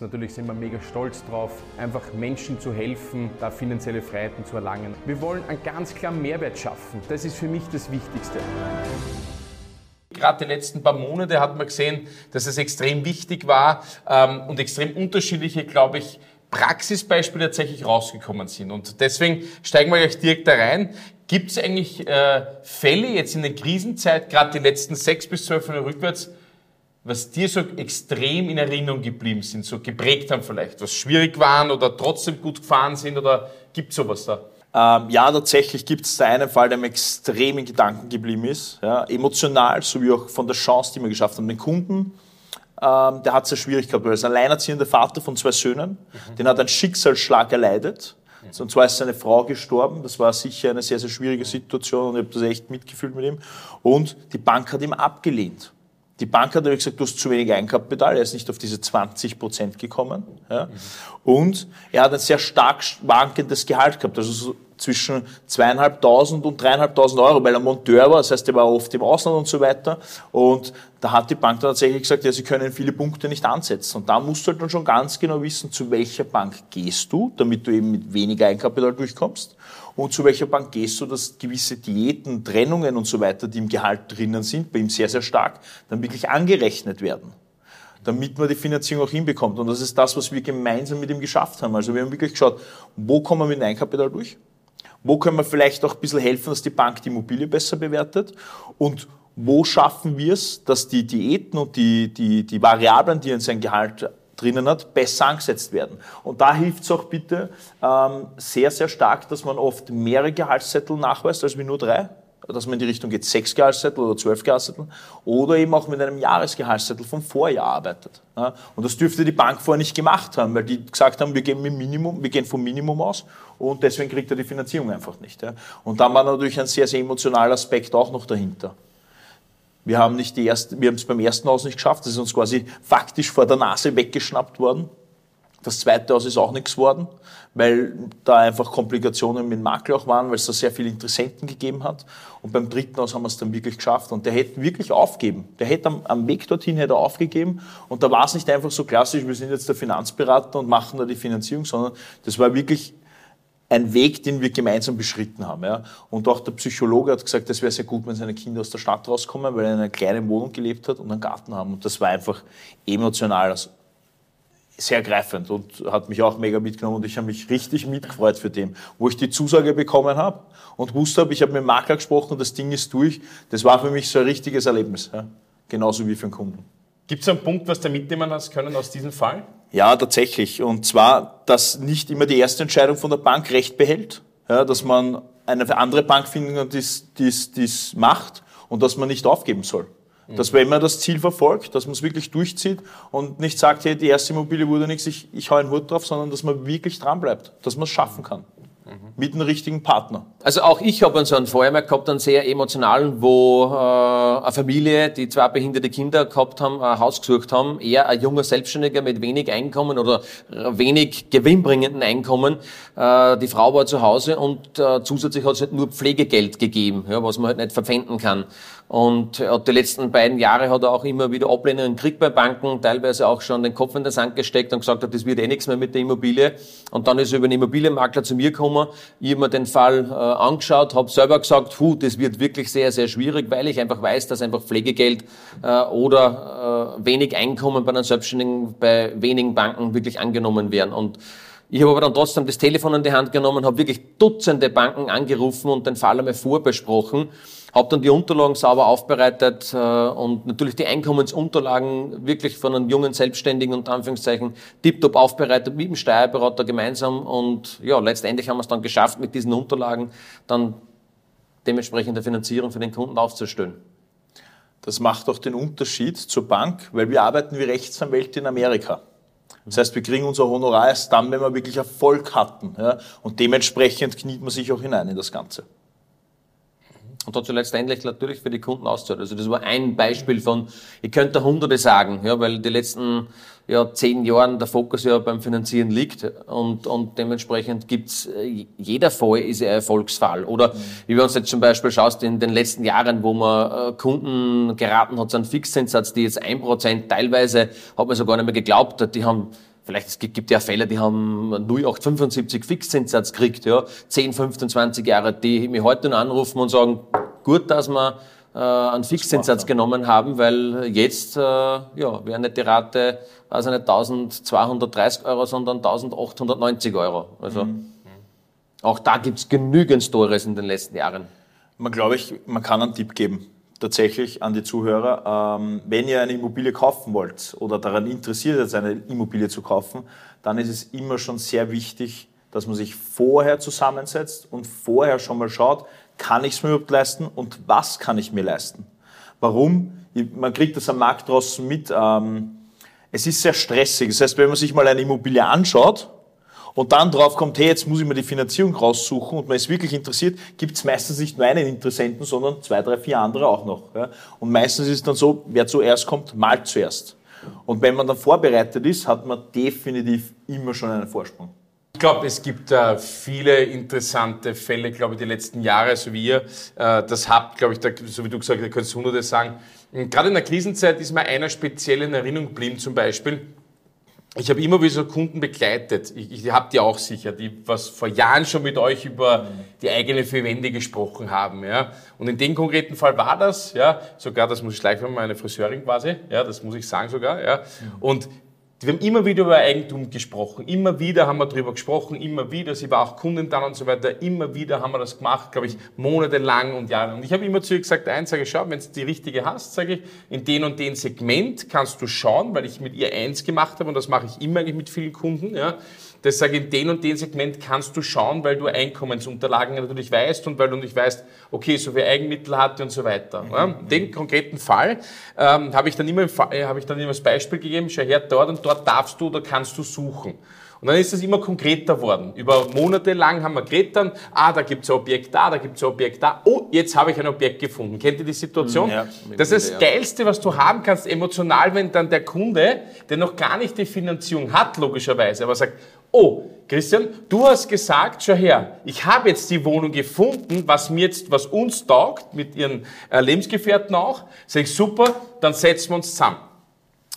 Natürlich sind wir mega stolz drauf, einfach Menschen zu helfen, da finanzielle Freiheiten zu erlangen. Wir wollen einen ganz klaren Mehrwert schaffen. Das ist für mich das Wichtigste. Gerade die letzten paar Monate hat man gesehen, dass es extrem wichtig war ähm, und extrem unterschiedliche, glaube ich, Praxisbeispiele tatsächlich rausgekommen sind. Und deswegen steigen wir gleich direkt da rein. Gibt es eigentlich äh, Fälle jetzt in der Krisenzeit, gerade die letzten sechs bis zwölf Monate rückwärts, was dir so extrem in Erinnerung geblieben sind, so geprägt haben vielleicht, was schwierig waren oder trotzdem gut gefahren sind oder gibt sowas da? Ähm, ja, tatsächlich gibt es da einen Fall, der mir extrem in Gedanken geblieben ist, ja, emotional sowie auch von der Chance, die wir geschafft haben. Den Kunden, ähm, der hat es sehr schwierig gehabt, weil er ist ein alleinerziehender Vater von zwei Söhnen, mhm. den hat ein Schicksalsschlag erleidet. Mhm. Und zwar ist seine Frau gestorben. Das war sicher eine sehr, sehr schwierige Situation und ich habe das echt mitgefühlt mit ihm. Und die Bank hat ihm abgelehnt. Die Bank hat nämlich gesagt, du hast zu wenig Eigenkapital, er ist nicht auf diese 20 Prozent gekommen. Ja. Und er hat ein sehr stark schwankendes Gehalt gehabt, also so zwischen zweieinhalbtausend und dreieinhalbtausend Euro, weil er Monteur war, das heißt, er war oft im Ausland und so weiter. Und da hat die Bank dann tatsächlich gesagt, ja, sie können viele Punkte nicht ansetzen. Und da musst du halt dann schon ganz genau wissen, zu welcher Bank gehst du, damit du eben mit weniger Eigenkapital durchkommst. Und zu welcher Bank gehst du, dass gewisse Diäten, Trennungen und so weiter, die im Gehalt drinnen sind, bei ihm sehr, sehr stark, dann wirklich angerechnet werden damit man die Finanzierung auch hinbekommt. Und das ist das, was wir gemeinsam mit ihm geschafft haben. Also wir haben wirklich geschaut, wo kommen wir mit dem Eigenkapital durch? Wo können wir vielleicht auch ein bisschen helfen, dass die Bank die Immobilie besser bewertet? Und wo schaffen wir es, dass die Diäten und die, die, die Variablen, die in sein Gehalt drinnen hat, besser angesetzt werden. Und da hilft es auch bitte ähm, sehr, sehr stark, dass man oft mehrere Gehaltszettel nachweist als wie nur drei dass man in die Richtung geht, sechs Gehaltszettel oder zwölf Gehaltszettel oder eben auch mit einem Jahresgehaltszettel vom Vorjahr arbeitet. Ja, und das dürfte die Bank vorher nicht gemacht haben, weil die gesagt haben, wir gehen, mit Minimum, wir gehen vom Minimum aus und deswegen kriegt er die Finanzierung einfach nicht. Ja. Und dann war natürlich ein sehr, sehr emotionaler Aspekt auch noch dahinter. Wir haben es beim ersten Haus nicht geschafft, das ist uns quasi faktisch vor der Nase weggeschnappt worden. Das zweite Haus ist auch nichts geworden, weil da einfach Komplikationen mit dem Makler auch waren, weil es da sehr viele Interessenten gegeben hat. Und beim dritten Haus haben wir es dann wirklich geschafft. Und der hätte wirklich aufgeben. Der hätte am, am Weg dorthin hätte aufgegeben. Und da war es nicht einfach so klassisch, wir sind jetzt der Finanzberater und machen da die Finanzierung, sondern das war wirklich ein Weg, den wir gemeinsam beschritten haben. Ja. Und auch der Psychologe hat gesagt, es wäre sehr gut, wenn seine Kinder aus der Stadt rauskommen, weil er in einer kleinen Wohnung gelebt hat und einen Garten haben. Und das war einfach emotional. Also sehr greifend und hat mich auch mega mitgenommen und ich habe mich richtig mitgefreut für den. Wo ich die Zusage bekommen habe und wusste ich habe mit dem Makler gesprochen und das Ding ist durch, das war für mich so ein richtiges Erlebnis. Ja? Genauso wie für den Kunden. Gibt es einen Punkt, was du mitnehmen hast können aus diesem Fall? Ja, tatsächlich. Und zwar, dass nicht immer die erste Entscheidung von der Bank recht behält, ja, dass man eine andere Bank finden kann, die es macht und dass man nicht aufgeben soll. Dass wenn man das Ziel verfolgt, dass man es wirklich durchzieht und nicht sagt, hey, die erste Immobilie wurde nichts, ich, ich hau einen Hut drauf, sondern dass man wirklich dranbleibt, dass man es schaffen kann. Mhm. Mit einem richtigen Partner. Also auch ich habe so einen Fall gehabt, einen sehr emotionalen, wo äh, eine Familie, die zwei behinderte Kinder gehabt haben, ein Haus gesucht haben, eher ein junger Selbstständiger mit wenig Einkommen oder wenig gewinnbringenden Einkommen. Äh, die Frau war zu Hause und äh, zusätzlich hat es halt nur Pflegegeld gegeben, ja, was man halt nicht verpfänden kann. Und äh, die letzten beiden Jahre hat er auch immer wieder Ablehnungen gekriegt bei Banken, teilweise auch schon den Kopf in den Sand gesteckt und gesagt hat, das wird eh nichts mehr mit der Immobilie. Und dann ist er über einen Immobilienmakler zu mir gekommen. Ich habe mir den Fall äh, angeschaut, habe selber gesagt, hu, das wird wirklich sehr, sehr schwierig, weil ich einfach weiß, dass einfach Pflegegeld äh, oder äh, wenig Einkommen bei einem Selbstständigen bei wenigen Banken wirklich angenommen werden. Und ich habe aber dann trotzdem das Telefon in die Hand genommen, habe wirklich Dutzende Banken angerufen und den Fall einmal vorbesprochen habe dann die Unterlagen sauber aufbereitet äh, und natürlich die Einkommensunterlagen wirklich von einem jungen Selbstständigen unter Anführungszeichen tiptop aufbereitet mit dem Steuerberater gemeinsam und ja, letztendlich haben wir es dann geschafft, mit diesen Unterlagen dann dementsprechend der Finanzierung für den Kunden aufzustellen. Das macht auch den Unterschied zur Bank, weil wir arbeiten wie Rechtsanwälte in Amerika. Das heißt, wir kriegen unser Honorar erst dann, wenn wir wirklich Erfolg hatten. Ja? Und dementsprechend kniet man sich auch hinein in das Ganze und dazu letztendlich natürlich für die Kunden auszahlt. Also das war ein Beispiel von, ich könnte hunderte sagen, ja, weil die letzten ja, zehn Jahren der Fokus ja beim Finanzieren liegt und, und dementsprechend gibt's äh, jeder Fall ist ein Erfolgsfall. Oder mhm. wie wir uns jetzt zum Beispiel schaust, in den letzten Jahren, wo man äh, Kunden geraten hat, so einen Fixzinssatz, die jetzt ein Prozent teilweise, hat man sogar nicht mehr geglaubt, die haben vielleicht es gibt, gibt ja Fälle, die haben 0875 Fixzinssatz gekriegt, ja, 10, 15, 20 Jahre, die mich heute noch anrufen und sagen, gut, dass wir äh, einen Fixzinssatz genommen haben, weil jetzt äh, ja, wäre nicht die Rate also nicht 1230 Euro, sondern 1890 Euro. Also mhm. auch da gibt's genügend Stories in den letzten Jahren. Man glaube ich, man kann einen Tipp geben tatsächlich an die Zuhörer, ähm, wenn ihr eine Immobilie kaufen wollt oder daran interessiert seid, eine Immobilie zu kaufen, dann ist es immer schon sehr wichtig, dass man sich vorher zusammensetzt und vorher schon mal schaut, kann ich es mir überhaupt leisten und was kann ich mir leisten. Warum? Man kriegt das am Markt draußen mit. Ähm, es ist sehr stressig. Das heißt, wenn man sich mal eine Immobilie anschaut, und dann drauf kommt, hey, jetzt muss ich mir die Finanzierung raussuchen und man ist wirklich interessiert, gibt es meistens nicht nur einen Interessenten, sondern zwei, drei, vier andere auch noch. Ja? Und meistens ist es dann so, wer zuerst kommt, malt zuerst. Und wenn man dann vorbereitet ist, hat man definitiv immer schon einen Vorsprung. Ich glaube, es gibt äh, viele interessante Fälle, glaube ich, die letzten Jahre, so wie ihr äh, das habt, glaube ich, da, so wie du gesagt hast, da könntest du hunderte sagen. Gerade in der Krisenzeit ist mir einer speziell in Erinnerung geblieben, zum Beispiel ich habe immer wieder so Kunden begleitet. Ich, ich habt ihr auch sicher, die was vor Jahren schon mit euch über die eigene Verwende gesprochen haben. Ja. Und in dem konkreten Fall war das, ja, sogar, das muss ich gleich mal meine Friseurin quasi, ja, das muss ich sagen sogar, ja. Und wir haben immer wieder über Eigentum gesprochen, immer wieder haben wir darüber gesprochen, immer wieder, sie war auch Kundin dann und so weiter, immer wieder haben wir das gemacht, glaube ich, monatelang und Jahre. Und ich habe immer zu ihr gesagt, eins sage ich, schau, wenn du die richtige hast, sage ich, in den und den Segment kannst du schauen, weil ich mit ihr eins gemacht habe und das mache ich immer eigentlich mit vielen Kunden, ja, das sage ich, in den und den Segment kannst du schauen, weil du Einkommensunterlagen natürlich weißt und weil du nicht weißt, okay, so viel Eigenmittel hatte und so weiter. Mhm. Ja, den konkreten Fall ähm, habe ich dann immer, äh, habe ich dann immer als Beispiel gegeben, schau her, dort und dort darfst du oder kannst du suchen. Und dann ist es immer konkreter worden. Über Monate lang haben wir geredet dann, ah, da gibt es ein Objekt da, da gibt es ein Objekt da. Oh, jetzt habe ich ein Objekt gefunden. Kennt ihr die Situation? Ja, das ist das Geilste, was du haben kannst, emotional, wenn dann der Kunde, der noch gar nicht die Finanzierung hat, logischerweise, aber sagt, oh, Christian, du hast gesagt, schau her, ich habe jetzt die Wohnung gefunden, was mir jetzt, was uns taugt, mit ihren äh, Lebensgefährten auch. Sag ich, super, dann setzen wir uns zusammen.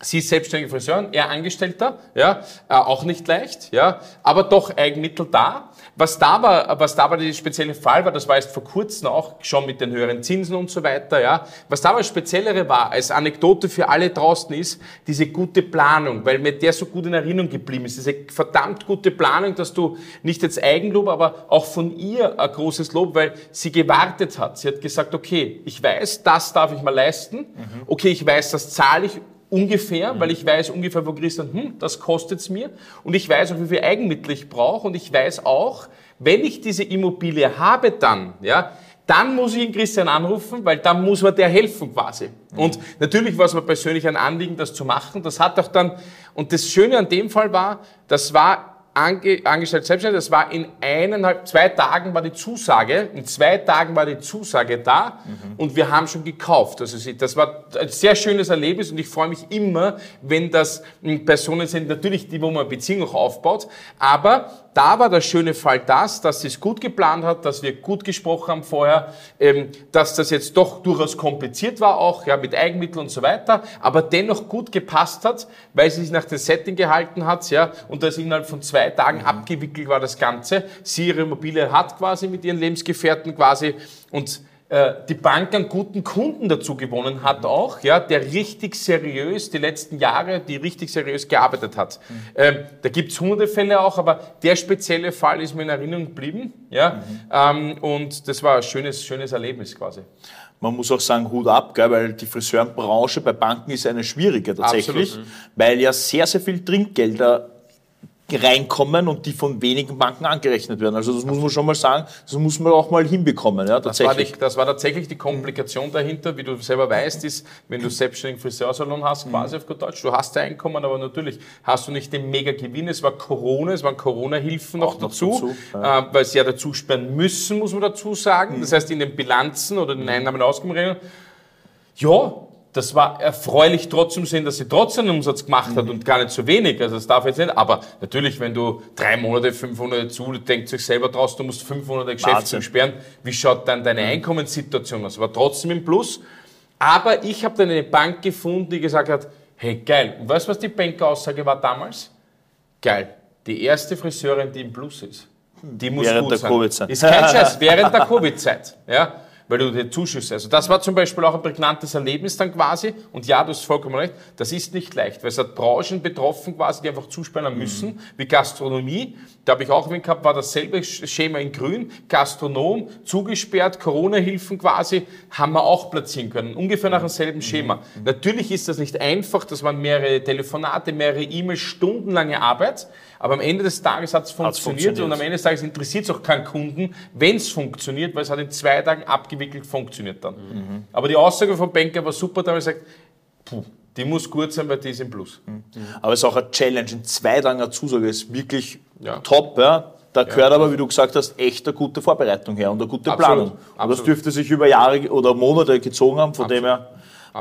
Sie ist selbstständige Friseurin, er Angestellter, ja, äh, auch nicht leicht, ja, aber doch Eigenmittel da. Was da war, was da aber der spezielle Fall war, das war erst vor kurzem auch schon mit den höheren Zinsen und so weiter, ja. Was da aber Speziellere war, als Anekdote für alle draußen ist, diese gute Planung, weil mir der so gut in Erinnerung geblieben ist. Diese verdammt gute Planung, dass du nicht jetzt Eigenlob, aber auch von ihr ein großes Lob, weil sie gewartet hat. Sie hat gesagt, okay, ich weiß, das darf ich mal leisten. Mhm. Okay, ich weiß, das zahle ich ungefähr, mhm. weil ich weiß ungefähr, wo Christian, hm, das kostet's mir. Und ich weiß auch, wie viel Eigenmittel ich brauche. Und ich weiß auch, wenn ich diese Immobilie habe dann, ja, dann muss ich ihn Christian anrufen, weil dann muss man der helfen quasi. Mhm. Und natürlich war es mir persönlich ein Anliegen, das zu machen. Das hat auch dann, und das Schöne an dem Fall war, das war ange, angestellt selbstständig. Das war in eineinhalb, zwei Tagen war die Zusage, in zwei Tagen war die Zusage da mhm. und wir haben schon gekauft. Also das war ein sehr schönes Erlebnis und ich freue mich immer, wenn das Personen sind, natürlich die, wo man Beziehung auch aufbaut, aber da war der schöne Fall das, dass sie es gut geplant hat, dass wir gut gesprochen haben vorher, ähm, dass das jetzt doch durchaus kompliziert war auch, ja, mit Eigenmitteln und so weiter, aber dennoch gut gepasst hat, weil sie sich nach dem Setting gehalten hat, ja, und das innerhalb von zwei Tagen mhm. abgewickelt war das Ganze. Sie ihre Immobilie hat quasi mit ihren Lebensgefährten quasi und die Bank einen guten Kunden dazu gewonnen hat auch, ja, der richtig seriös die letzten Jahre, die richtig seriös gearbeitet hat. Mhm. Ähm, da gibt's hunderte Fälle auch, aber der spezielle Fall ist mir in Erinnerung geblieben, ja, mhm. ähm, und das war ein schönes, schönes Erlebnis quasi. Man muss auch sagen, Hut ab, gell, weil die Friseurbranche bei Banken ist eine schwierige tatsächlich, Absolut. weil ja sehr, sehr viel Trinkgelder reinkommen und die von wenigen Banken angerechnet werden. Also das muss man schon mal sagen, das muss man auch mal hinbekommen. Ja, tatsächlich. Das, war die, das war tatsächlich die Komplikation dahinter, wie du selber weißt, ist, wenn du selbstständigen Friseursalon hast, quasi mhm. auf gut Deutsch, du hast Einkommen, aber natürlich hast du nicht den Mega-Gewinn. Es war Corona, es waren Corona-Hilfen noch, noch dazu, dazu ja. äh, weil sie ja dazu sperren müssen, muss man dazu sagen. Mhm. Das heißt, in den Bilanzen oder den Einnahmen- und Ausgabenregeln ja, das war erfreulich trotzdem sehen, dass sie trotzdem einen Umsatz gemacht hat mhm. und gar nicht so wenig. Also das darf jetzt nicht. Aber natürlich, wenn du drei Monate, fünf Monate zu, du denkst sich selber draus, du musst fünf Monate Geschäft sperren. Wie schaut dann deine mhm. Einkommenssituation aus? War trotzdem im Plus. Aber ich habe dann eine Bank gefunden, die gesagt hat, hey geil. Und weißt du, was die Bankeraussage war damals? Geil. Die erste Friseurin, die im Plus ist. Die muss Während gut der sein. Covid-Zeit. Ist kein Scheiß, während der Covid-Zeit. Ja? Weil du die Zuschüsse, also das war zum Beispiel auch ein prägnantes Erlebnis dann quasi. Und ja, du hast vollkommen recht, das ist nicht leicht, weil es hat Branchen betroffen quasi, die einfach zusperren müssen, wie Gastronomie. Da habe ich auch wen gehabt, war dasselbe Schema in grün. Gastronom, zugesperrt, Corona-Hilfen quasi, haben wir auch platzieren können. Ungefähr nach demselben Schema. Natürlich ist das nicht einfach, dass man mehrere Telefonate, mehrere E-Mails, stundenlange Arbeit, aber am Ende des Tages hat es funktioniert, und am Ende des Tages interessiert es auch keinen Kunden, wenn es funktioniert, weil es hat in zwei Tagen abgewickelt funktioniert dann. Aber die Aussage vom Banker war super, da habe ich gesagt, puh, die muss gut sein, weil die ist im Plus. Aber es ist auch eine Challenge. In zwei Tagen eine Zusage ist wirklich Ja. top. Ja. Da gehört aber, wie du gesagt hast, echt eine gute Vorbereitung her und eine gute Absolut. Planung. Und das Absolut. dürfte sich über Jahre oder Monate gezogen haben. Von dem her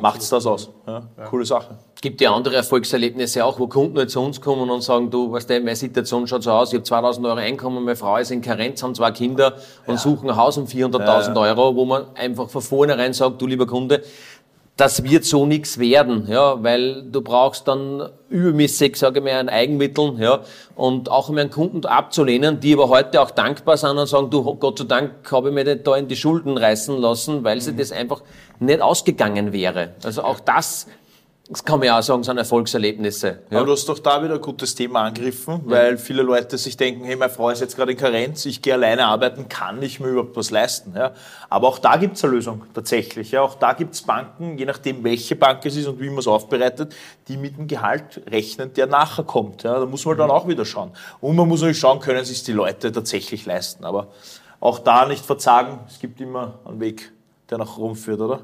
macht es das aus. Ja. Coole Sache. Es gibt ja andere Erfolgserlebnisse auch, wo Kunden halt zu uns kommen und sagen, du, weißt du, meine Situation schaut so aus, ich habe 2000 Euro Einkommen, meine Frau ist in Karenz, haben zwei Kinder und suchen ein Haus um 400.000 Euro, wo man einfach von vornherein sagt, du lieber Kunde, das wird so nichts werden, ja, weil du brauchst dann übermäßig, sage ich mal, an Eigenmitteln, ja, und auch um einen Kunden abzulehnen, die aber heute auch dankbar sind und sagen, du, Gott sei Dank habe ich mich nicht da in die Schulden reißen lassen, weil sie das einfach nicht ausgegangen wäre. Also auch das, das kann man ja auch sagen, sind Erfolgserlebnisse. Ja. Aber du hast doch da wieder ein gutes Thema angegriffen, weil viele Leute sich denken, hey, meine Frau ist jetzt gerade in Karenz, ich gehe alleine arbeiten, kann ich mir überhaupt was leisten? Ja? Aber auch da gibt es eine Lösung tatsächlich. Ja? Auch da gibt es Banken, je nachdem welche Bank es ist und wie man es aufbereitet, die mit dem Gehalt rechnen, der nachher kommt. Ja? Da muss man dann auch wieder schauen. Und man muss natürlich schauen, können sich die Leute tatsächlich leisten. Aber auch da nicht verzagen, es gibt immer einen Weg, der nach Rom führt, oder?